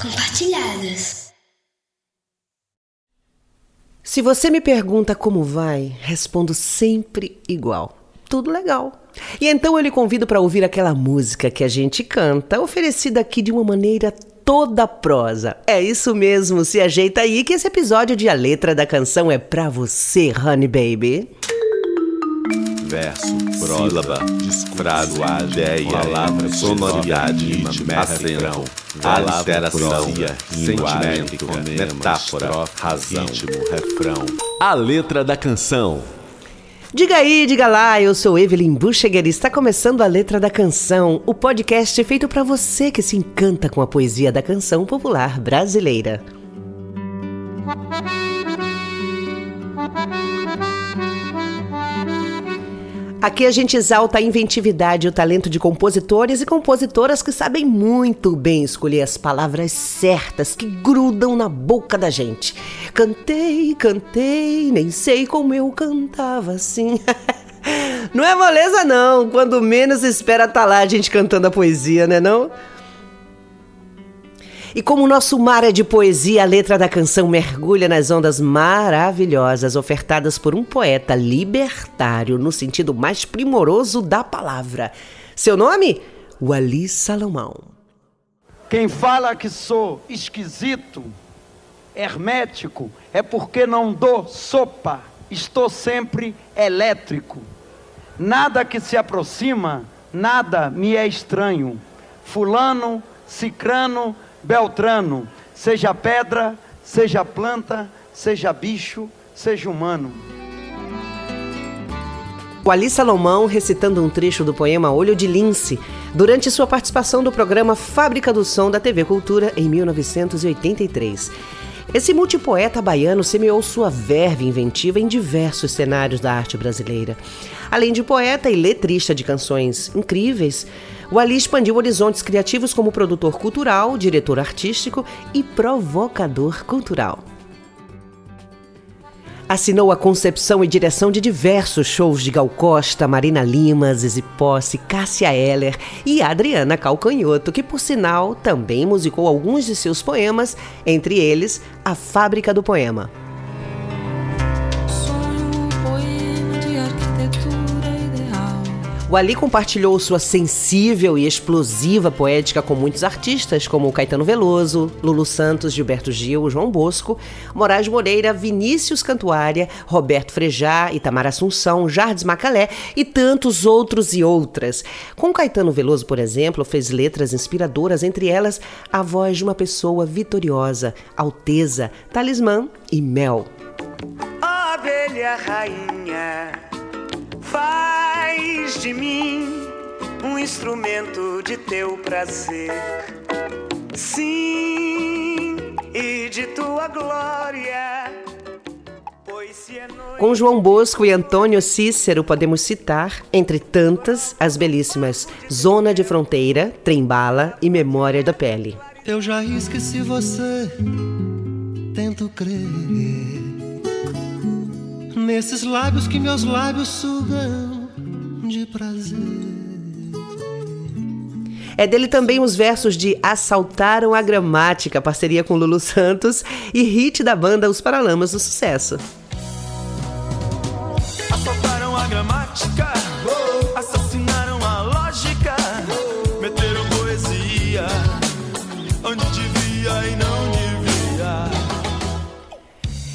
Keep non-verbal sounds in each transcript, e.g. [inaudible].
Compartilhadas. Se você me pergunta como vai, respondo sempre igual. Tudo legal. E então eu lhe convido para ouvir aquela música que a gente canta, oferecida aqui de uma maneira toda prosa. É isso mesmo, se ajeita aí que esse episódio de A Letra da Canção é pra você, Honey Baby verso, sílaba, frase, ideia, palavra, sonoridade, acento, aliteração, sentimento, metáfora, razão, ritmo, refrão. A letra da canção. Diga aí, diga lá, eu sou Evelyn Bucheguer e está começando a Letra da Canção, o podcast feito para você que se encanta com a poesia da canção popular brasileira. Aqui a gente exalta a inventividade e o talento de compositores e compositoras que sabem muito bem escolher as palavras certas que grudam na boca da gente. Cantei, cantei, nem sei como eu cantava assim. [laughs] não é moleza não, quando menos espera tá lá a gente cantando a poesia, né não? E como o nosso mar é de poesia, a letra da canção mergulha nas ondas maravilhosas ofertadas por um poeta libertário no sentido mais primoroso da palavra. Seu nome? Wali Salomão. Quem fala que sou esquisito, hermético, é porque não dou sopa, estou sempre elétrico. Nada que se aproxima, nada me é estranho. Fulano, cicrano, Beltrano, seja pedra, seja planta, seja bicho, seja humano. O Ali Salomão recitando um trecho do poema Olho de Lince durante sua participação do programa Fábrica do Som da TV Cultura em 1983. Esse multipoeta baiano semeou sua verve inventiva em diversos cenários da arte brasileira. Além de poeta e letrista de canções incríveis, o Ali expandiu horizontes criativos como produtor cultural, diretor artístico e provocador cultural. Assinou a concepção e direção de diversos shows de Gal Costa, Marina Lima, Zizi Posse, Cássia Eller e Adriana Calcanhoto, que, por sinal, também musicou alguns de seus poemas, entre eles A Fábrica do Poema. O Ali compartilhou sua sensível e explosiva poética com muitos artistas, como Caetano Veloso, Lulu Santos, Gilberto Gil, João Bosco, Moraes Moreira, Vinícius Cantuária, Roberto Frejá, Itamar Assunção, Jardes Macalé e tantos outros e outras. Com Caetano Veloso, por exemplo, fez letras inspiradoras, entre elas a voz de uma pessoa vitoriosa, Alteza, Talismã e Mel. Rainha Faz de mim um instrumento de teu prazer. Sim, e de tua glória. É Com João Bosco e Antônio Cícero podemos citar, entre tantas, as belíssimas Zona de Fronteira, Trembala e Memória da Pele. Eu já esqueci você, tento crer nesses lábios que meus lábios sugam de prazer. É dele também os versos de Assaltaram a Gramática, parceria com Lulu Santos, e hit da banda Os Paralamas do Sucesso. Assaltaram a gramática,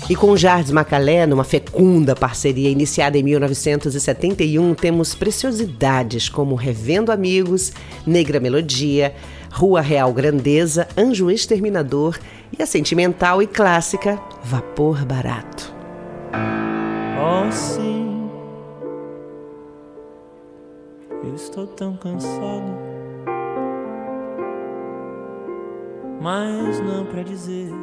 e com Jardim Macalé, numa fecunda parceria iniciada em 1971, temos preciosidades como Revendo Amigos, Negra Melodia, Rua Real Grandeza, Anjo Exterminador e a sentimental e clássica Vapor Barato. Oh, sim, eu estou tão cansado, mas não para dizer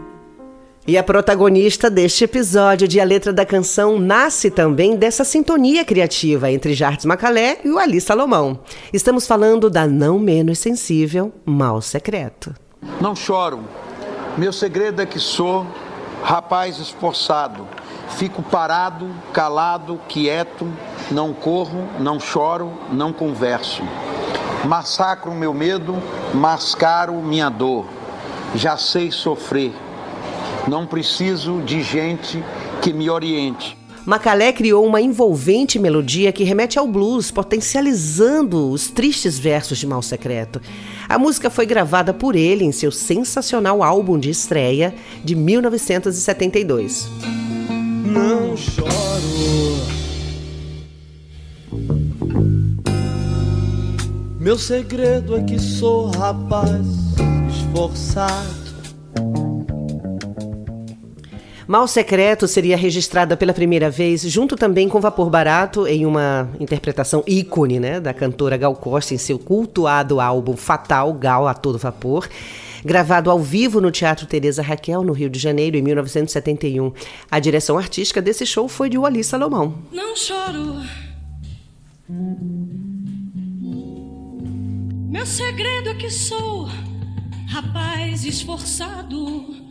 e a protagonista deste episódio de A Letra da Canção nasce também dessa sintonia criativa entre Jardim Macalé e o Ali Salomão. Estamos falando da não menos sensível Mal Secreto. Não choro. Meu segredo é que sou rapaz esforçado. Fico parado, calado, quieto, não corro, não choro, não converso. Massacro meu medo, mascaro minha dor já sei sofrer. Não preciso de gente que me oriente. Macalé criou uma envolvente melodia que remete ao blues, potencializando os tristes versos de Mal Secreto. A música foi gravada por ele em seu sensacional álbum de estreia de 1972. Não choro. Meu segredo é que sou rapaz esforçado. Mal Secreto seria registrada pela primeira vez, junto também com Vapor Barato, em uma interpretação ícone né, da cantora Gal Costa em seu cultuado álbum Fatal, Gal a Todo Vapor. Gravado ao vivo no Teatro Teresa Raquel, no Rio de Janeiro, em 1971. A direção artística desse show foi de Wally Salomão. Não choro. Meu segredo é que sou rapaz esforçado.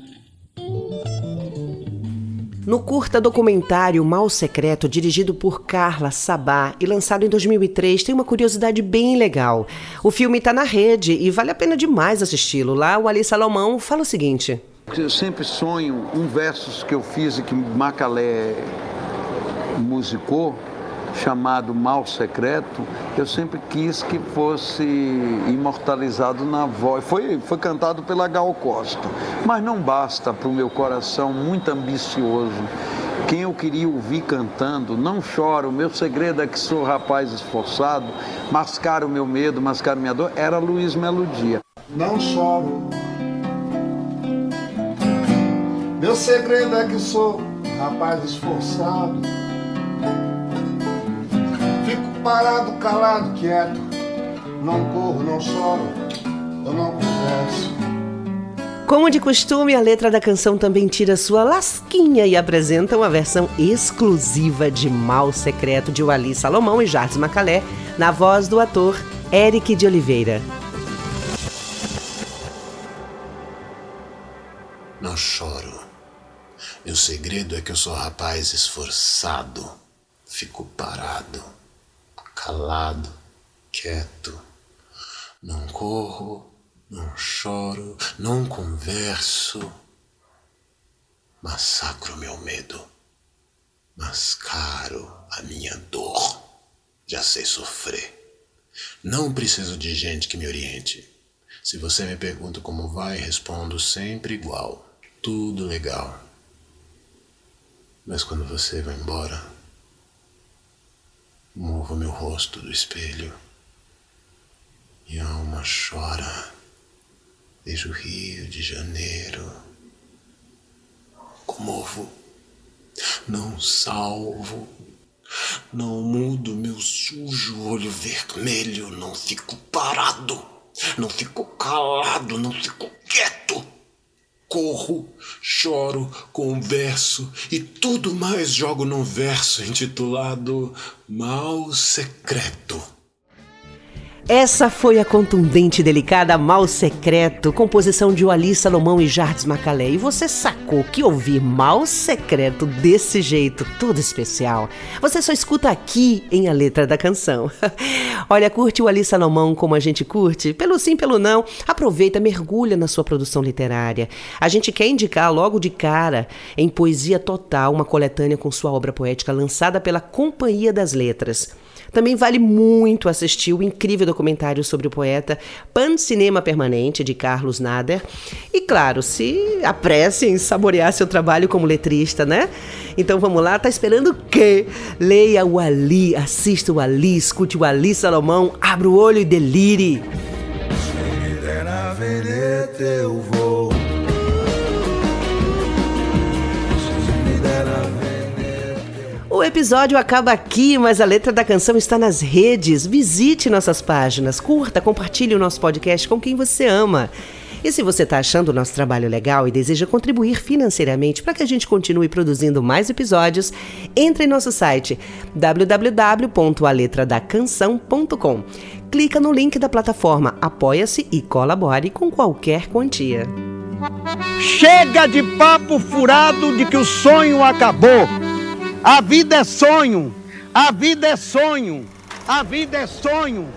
No curta documentário Mal Secreto, dirigido por Carla Sabá e lançado em 2003, tem uma curiosidade bem legal. O filme está na rede e vale a pena demais assisti-lo. Lá, o Ali Salomão fala o seguinte: Eu sempre sonho um versos que eu fiz e que Macalé musicou, chamado Mal Secreto, eu sempre quis que fosse imortalizado na voz. Foi, foi cantado pela Gal Costa, mas não basta para o meu coração muito ambicioso. Quem eu queria ouvir cantando, não choro, meu segredo é que sou rapaz esforçado, mascar o meu medo, mascar minha dor, era Luiz Melodia. Não choro. Meu segredo é que sou rapaz esforçado. Fico parado, calado, quieto. Não corro, não choro, eu não converso. Como de costume, a letra da canção também tira sua lasquinha e apresenta uma versão exclusiva de Mal Secreto de Wally Salomão e Jardim Macalé, na voz do ator Eric de Oliveira. Não choro. Meu segredo é que eu sou rapaz esforçado. Fico parado, calado, quieto. Não corro, não choro, não converso. Massacro meu medo. Mascaro a minha dor. Já sei sofrer. Não preciso de gente que me oriente. Se você me pergunta como vai, respondo sempre igual. Tudo legal. Mas quando você vai embora, meu rosto do espelho e a alma chora. Vejo o Rio de Janeiro. Comovo. Não salvo. Não mudo meu sujo olho vermelho. Não fico parado. Não fico calado. Não fico quieto. Corro, choro, converso e tudo mais jogo num verso intitulado Mal Secreto. Essa foi a contundente e delicada Mal Secreto, composição de Wally Salomão e Jardim Macalé. E você sacou que ouvir Mal Secreto desse jeito, todo especial, você só escuta aqui em A Letra da Canção. [laughs] Olha, curte o Ali Salomão como a gente curte? Pelo sim, pelo não. Aproveita, mergulha na sua produção literária. A gente quer indicar logo de cara, em Poesia Total, uma coletânea com sua obra poética lançada pela Companhia das Letras. Também vale muito assistir o incrível documentário sobre o poeta Pan Cinema Permanente, de Carlos Nader. E claro, se apresse em saborear seu trabalho como letrista, né? Então vamos lá, tá esperando o quê? Leia o Ali, assista o Ali, escute o Ali Salomão, abra o olho e delire. na veneta eu vou. Episódio acaba aqui, mas a letra da canção está nas redes. Visite nossas páginas, curta, compartilhe o nosso podcast com quem você ama. E se você está achando o nosso trabalho legal e deseja contribuir financeiramente para que a gente continue produzindo mais episódios, entre em nosso site www.aletradacanção.com. Clica no link da plataforma Apoia-se e colabore com qualquer quantia. Chega de papo furado de que o sonho acabou. A vida é sonho. A vida é sonho. A vida é sonho.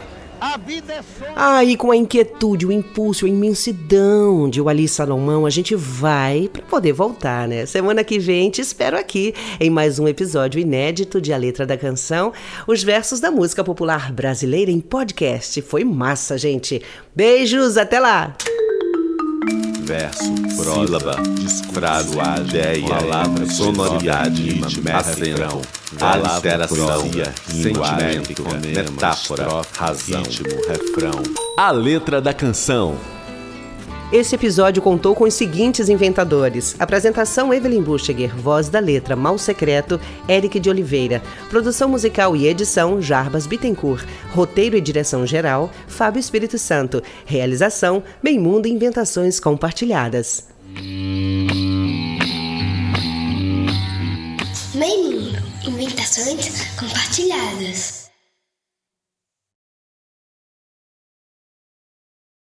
A vida é só. Aí, com a inquietude, o impulso, a imensidão de Wally Salomão, a gente vai para poder voltar, né? Semana que vem te espero aqui em mais um episódio inédito de A Letra da Canção, os versos da música popular brasileira em podcast. Foi massa, gente. Beijos, até lá! Verso, sílaba, frase, ideia, palavra, sonoridade, ritmo, acento, alteração, sentimento, metáfora, razão, ritmo, refrão. A letra da canção. Esse episódio contou com os seguintes inventadores: apresentação Evelyn Bucheger, voz da letra Mal Secreto, Eric de Oliveira, produção musical e edição Jarbas Bittencourt, roteiro e direção geral Fábio Espírito Santo, realização Mundo Inventações Compartilhadas. Mundo Inventações Compartilhadas.